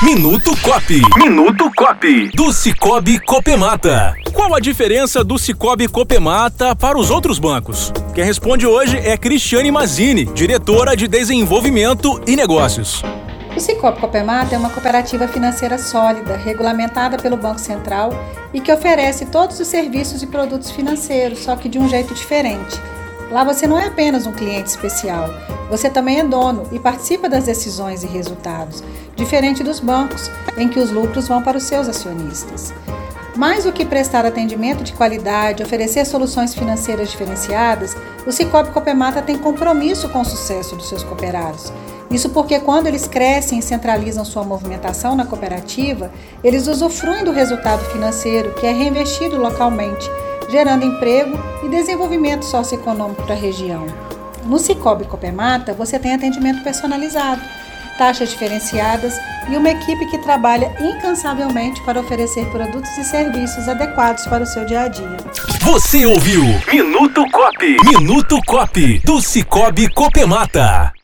Minuto Cop. Minuto Cop. Do Cicobi Copemata. Qual a diferença do Cicobi Copemata para os outros bancos? Quem responde hoje é Cristiane Mazini, diretora de Desenvolvimento e Negócios. O Cicobi Copemata é uma cooperativa financeira sólida, regulamentada pelo Banco Central e que oferece todos os serviços e produtos financeiros, só que de um jeito diferente. Lá você não é apenas um cliente especial, você também é dono e participa das decisões e resultados, diferente dos bancos, em que os lucros vão para os seus acionistas. Mais do que prestar atendimento de qualidade, oferecer soluções financeiras diferenciadas, o Cicobi Copemata tem compromisso com o sucesso dos seus cooperados. Isso porque quando eles crescem e centralizam sua movimentação na cooperativa, eles usufruem do resultado financeiro que é reinvestido localmente, gerando emprego e desenvolvimento socioeconômico para a região. No Cicobi Copemata, você tem atendimento personalizado, taxas diferenciadas e uma equipe que trabalha incansavelmente para oferecer produtos e serviços adequados para o seu dia a dia. Você ouviu Minuto Cop. Minuto Cop do Cicobi Copemata.